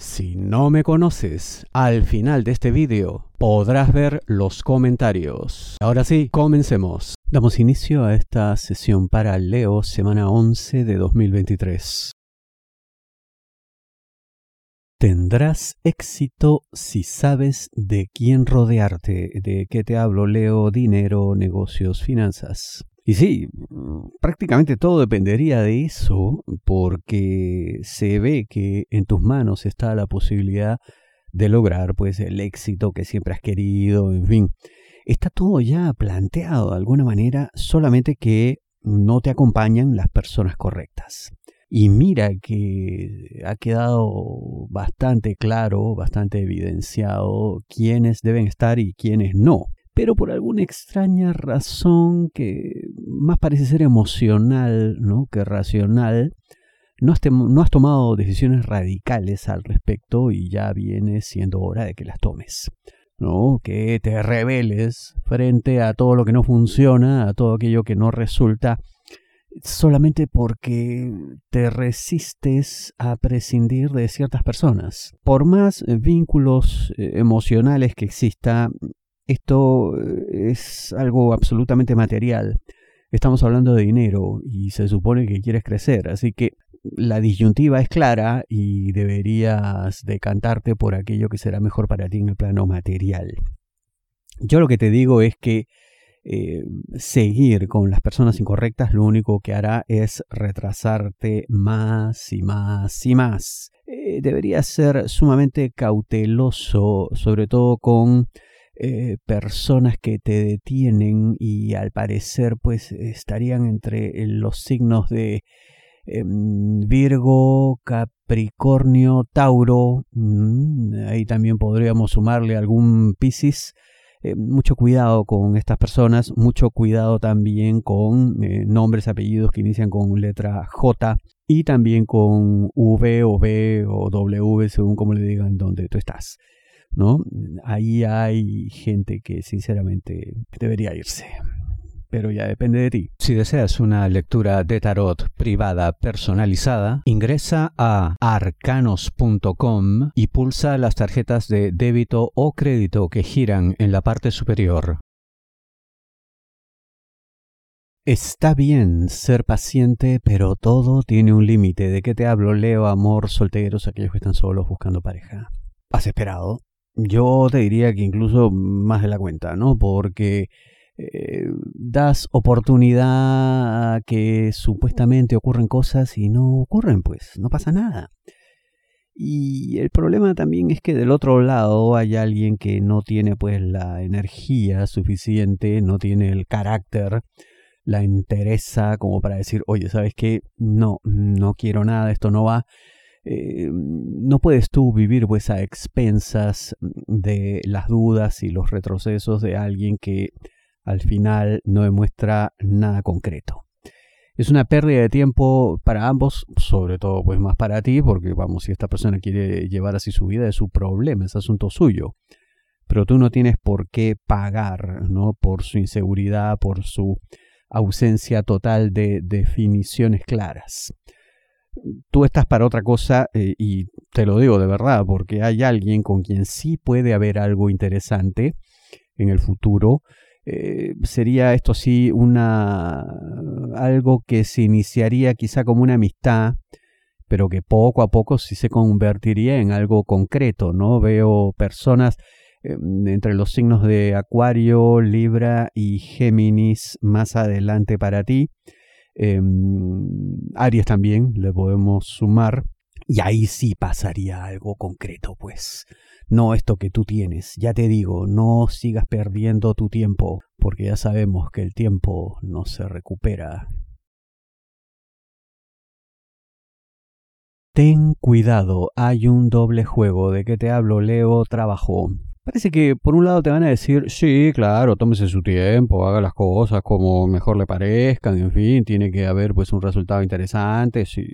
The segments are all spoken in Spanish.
Si no me conoces, al final de este vídeo podrás ver los comentarios. Ahora sí, comencemos. Damos inicio a esta sesión para Leo, semana 11 de 2023. Tendrás éxito si sabes de quién rodearte. ¿De qué te hablo, Leo? Dinero, negocios, finanzas. Y sí, prácticamente todo dependería de eso, porque se ve que en tus manos está la posibilidad de lograr pues el éxito que siempre has querido, en fin. Está todo ya planteado de alguna manera, solamente que no te acompañan las personas correctas. Y mira que ha quedado bastante claro, bastante evidenciado quiénes deben estar y quiénes no pero por alguna extraña razón que más parece ser emocional ¿no? que racional, no has, tomado decisiones radicales al respecto y ya viene siendo hora de que las tomes. ¿no? Que te rebeles frente a todo lo que no funciona, a todo aquello que no resulta, solamente porque te resistes a prescindir de ciertas personas. Por más vínculos eh, emocionales que exista, esto eh, es algo absolutamente material. Estamos hablando de dinero y se supone que quieres crecer, así que la disyuntiva es clara y deberías decantarte por aquello que será mejor para ti en el plano material. Yo lo que te digo es que eh, seguir con las personas incorrectas lo único que hará es retrasarte más y más y más. Eh, deberías ser sumamente cauteloso, sobre todo con eh, personas que te detienen y al parecer pues estarían entre los signos de em, Virgo, Capricornio, Tauro, mm, ahí también podríamos sumarle algún Piscis. Eh, mucho cuidado con estas personas, mucho cuidado también con eh, nombres, apellidos que inician con letra J y también con V o B o W según como le digan donde tú estás. ¿No? Ahí hay gente que sinceramente debería irse. Pero ya depende de ti. Si deseas una lectura de tarot privada personalizada, ingresa a arcanos.com y pulsa las tarjetas de débito o crédito que giran en la parte superior. Está bien ser paciente, pero todo tiene un límite. ¿De qué te hablo? Leo, amor, solteros, aquellos que están solos buscando pareja. ¿Has esperado? Yo te diría que incluso más de la cuenta, ¿no? Porque eh, das oportunidad a que supuestamente ocurren cosas y no ocurren, pues, no pasa nada. Y el problema también es que del otro lado hay alguien que no tiene pues la energía suficiente, no tiene el carácter, la interesa como para decir, oye, ¿sabes qué? No, no quiero nada, esto no va. Eh, no puedes tú vivir pues a expensas de las dudas y los retrocesos de alguien que al final no demuestra nada concreto. Es una pérdida de tiempo para ambos, sobre todo pues más para ti, porque vamos, si esta persona quiere llevar así su vida es su problema, es asunto suyo. Pero tú no tienes por qué pagar, ¿no? Por su inseguridad, por su ausencia total de definiciones claras tú estás para otra cosa eh, y te lo digo de verdad, porque hay alguien con quien sí puede haber algo interesante en el futuro. Eh, sería esto sí una algo que se iniciaría quizá como una amistad, pero que poco a poco sí se convertiría en algo concreto, ¿no? Veo personas eh, entre los signos de Acuario, Libra y Géminis más adelante para ti Em, Aries también le podemos sumar. Y ahí sí pasaría algo concreto, pues. No esto que tú tienes. Ya te digo, no sigas perdiendo tu tiempo, porque ya sabemos que el tiempo no se recupera. Ten cuidado, hay un doble juego. ¿De qué te hablo? Leo trabajo. Parece que por un lado te van a decir, sí, claro, tómese su tiempo, haga las cosas como mejor le parezcan, en fin, tiene que haber pues un resultado interesante, sí,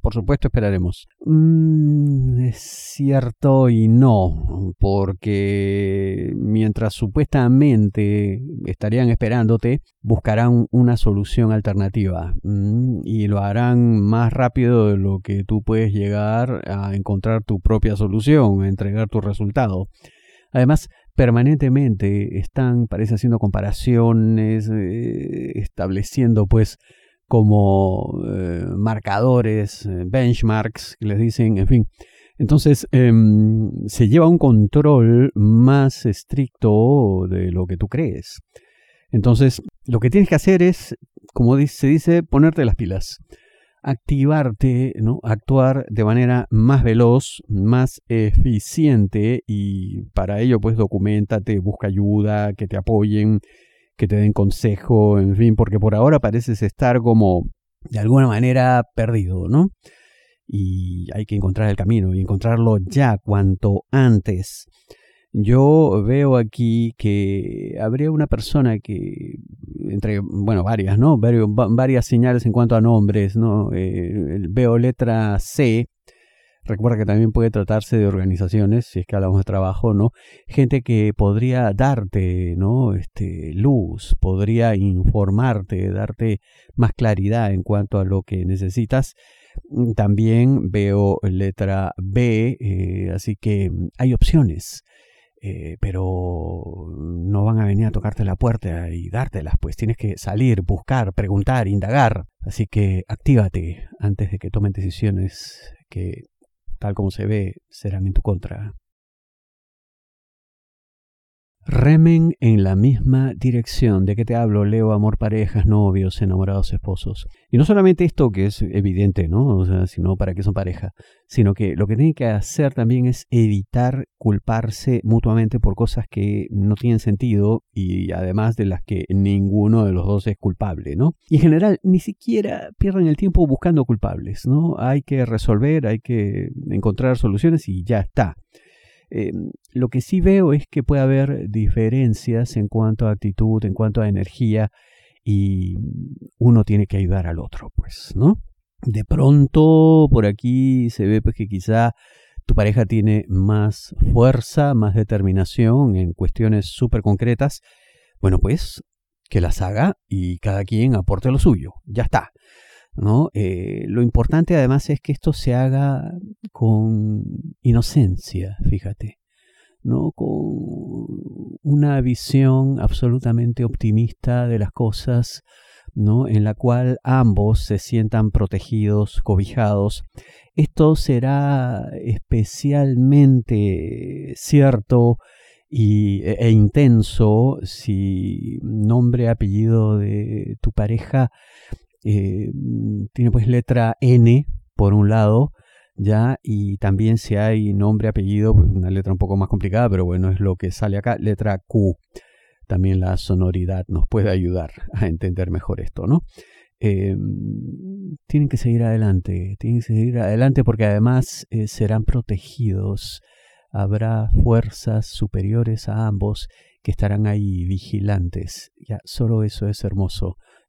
por supuesto esperaremos. Mm, es cierto y no, porque mientras supuestamente estarían esperándote, buscarán una solución alternativa mm, y lo harán más rápido de lo que tú puedes llegar a encontrar tu propia solución, a entregar tu resultado. Además, permanentemente están, parece, haciendo comparaciones, eh, estableciendo pues como eh, marcadores, eh, benchmarks, que les dicen, en fin. Entonces, em, se lleva un control más estricto de lo que tú crees. Entonces, lo que tienes que hacer es, como se dice, ponerte las pilas activarte, ¿no? actuar de manera más veloz, más eficiente y para ello pues documentate, busca ayuda, que te apoyen, que te den consejo, en fin, porque por ahora pareces estar como de alguna manera perdido, ¿no? Y hay que encontrar el camino y encontrarlo ya cuanto antes. Yo veo aquí que habría una persona que, entre, bueno, varias, ¿no? varias señales en cuanto a nombres, ¿no? Eh, veo letra C, Recuerda que también puede tratarse de organizaciones, si es que hablamos de trabajo, ¿no? Gente que podría darte, ¿no? Este, luz, podría informarte, darte más claridad en cuanto a lo que necesitas. También veo letra B, eh, así que hay opciones. Eh, pero no van a venir a tocarte la puerta y dártelas, pues tienes que salir, buscar, preguntar, indagar. Así que actívate antes de que tomen decisiones que, tal como se ve, serán en tu contra remen en la misma dirección. ¿De qué te hablo? Leo amor, parejas, novios, enamorados, esposos. Y no solamente esto que es evidente, ¿no? O sea, sino para qué son pareja, sino que lo que tienen que hacer también es evitar culparse mutuamente por cosas que no tienen sentido y además de las que ninguno de los dos es culpable, ¿no? Y en general ni siquiera pierdan el tiempo buscando culpables, ¿no? Hay que resolver, hay que encontrar soluciones y ya está. Eh, lo que sí veo es que puede haber diferencias en cuanto a actitud, en cuanto a energía, y uno tiene que ayudar al otro, pues, ¿no? De pronto por aquí se ve pues que quizá tu pareja tiene más fuerza, más determinación en cuestiones súper concretas. Bueno, pues que las haga y cada quien aporte lo suyo. Ya está. ¿No? Eh, lo importante además es que esto se haga con inocencia, fíjate, ¿no? Con una visión absolutamente optimista de las cosas, ¿no? En la cual ambos se sientan protegidos, cobijados. Esto será especialmente cierto y, e, e intenso si nombre, apellido de tu pareja eh, tiene pues letra N por un lado, ya, y también si hay nombre, apellido, pues una letra un poco más complicada, pero bueno, es lo que sale acá, letra Q. También la sonoridad nos puede ayudar a entender mejor esto, ¿no? Eh, tienen que seguir adelante, tienen que seguir adelante porque además eh, serán protegidos. Habrá fuerzas superiores a ambos que estarán ahí vigilantes. Ya, solo eso es hermoso.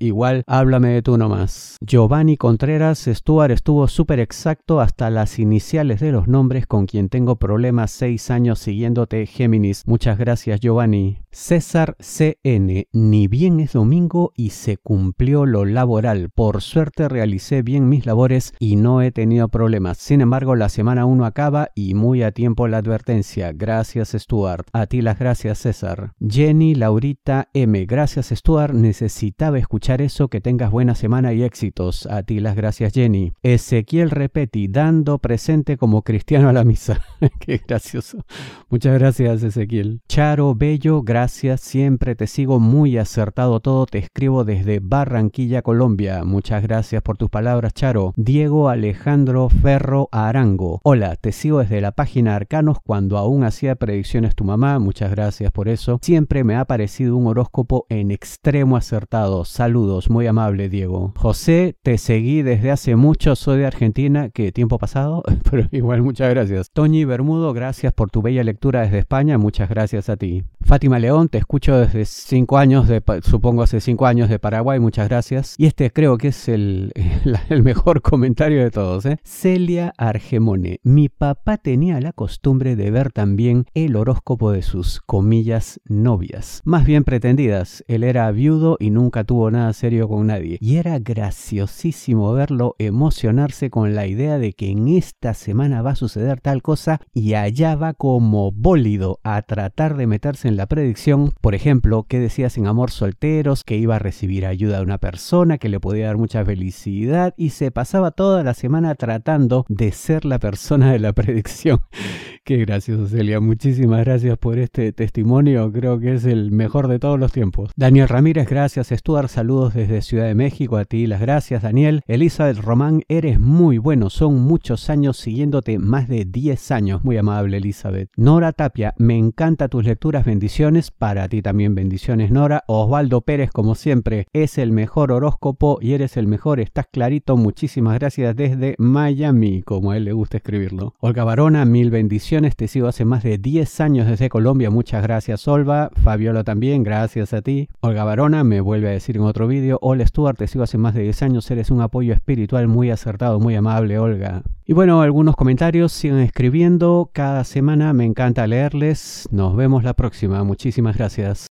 igual háblame de tú nomás. Giovanni Contreras Stuart estuvo súper exacto hasta las iniciales de los nombres con quien tengo problemas seis años siguiéndote Géminis. Muchas gracias Giovanni. César CN, ni bien es domingo y se cumplió lo laboral. Por suerte realicé bien mis labores y no he tenido problemas. Sin embargo, la semana 1 acaba y muy a tiempo la advertencia. Gracias Stuart. A ti las gracias César. Jenny Laurita M, gracias Stuart. Necesitaba escuchar eso, que tengas buena semana y éxitos. A ti las gracias Jenny. Ezequiel Repeti, dando presente como cristiano a la misa. Qué gracioso. Muchas gracias Ezequiel. Charo Bello, gracias. Siempre te sigo muy acertado todo. Te escribo desde Barranquilla, Colombia. Muchas gracias por tus palabras, Charo. Diego Alejandro Ferro Arango. Hola, te sigo desde la página Arcanos cuando aún hacía predicciones tu mamá. Muchas gracias por eso. Siempre me ha parecido un horóscopo en extremo acertado. Salud muy amable Diego. José, te seguí desde hace mucho, soy de Argentina, ¿qué tiempo pasado? Pero igual muchas gracias. Toñi Bermudo, gracias por tu bella lectura desde España, muchas gracias a ti. Fátima León, te escucho desde cinco años, de, supongo hace cinco años de Paraguay, muchas gracias. Y este creo que es el, el mejor comentario de todos. ¿eh? Celia Argemone, mi papá tenía la costumbre de ver también el horóscopo de sus comillas novias, más bien pretendidas. Él era viudo y nunca tuvo nada serio con nadie. Y era graciosísimo verlo emocionarse con la idea de que en esta semana va a suceder tal cosa y allá va como bólido a tratar de meterse en la predicción. Por ejemplo, que decías en Amor Solteros que iba a recibir ayuda de una persona que le podía dar mucha felicidad y se pasaba toda la semana tratando de ser la persona de la predicción. Qué gracioso, Celia. Muchísimas gracias por este testimonio. Creo que es el mejor de todos los tiempos. Daniel Ramírez, gracias. Stuart, saludos desde Ciudad de México. A ti las gracias, Daniel. Elizabeth Román, eres muy bueno. Son muchos años siguiéndote, más de 10 años. Muy amable, Elizabeth. Nora Tapia, me encanta tus lecturas. Bendiciones. Para ti también bendiciones, Nora. Osvaldo Pérez, como siempre, es el mejor horóscopo y eres el mejor. Estás clarito. Muchísimas gracias desde Miami, como a él le gusta escribirlo. Olga Barona, mil bendiciones te sigo hace más de 10 años desde Colombia. Muchas gracias, Olva. Fabiola también, gracias a ti. Olga Barona me vuelve a decir en otro vídeo. Hola, Stuart, te sigo hace más de 10 años. Eres un apoyo espiritual muy acertado, muy amable, Olga. Y bueno, algunos comentarios sigan escribiendo. Cada semana me encanta leerles. Nos vemos la próxima. Muchísimas gracias.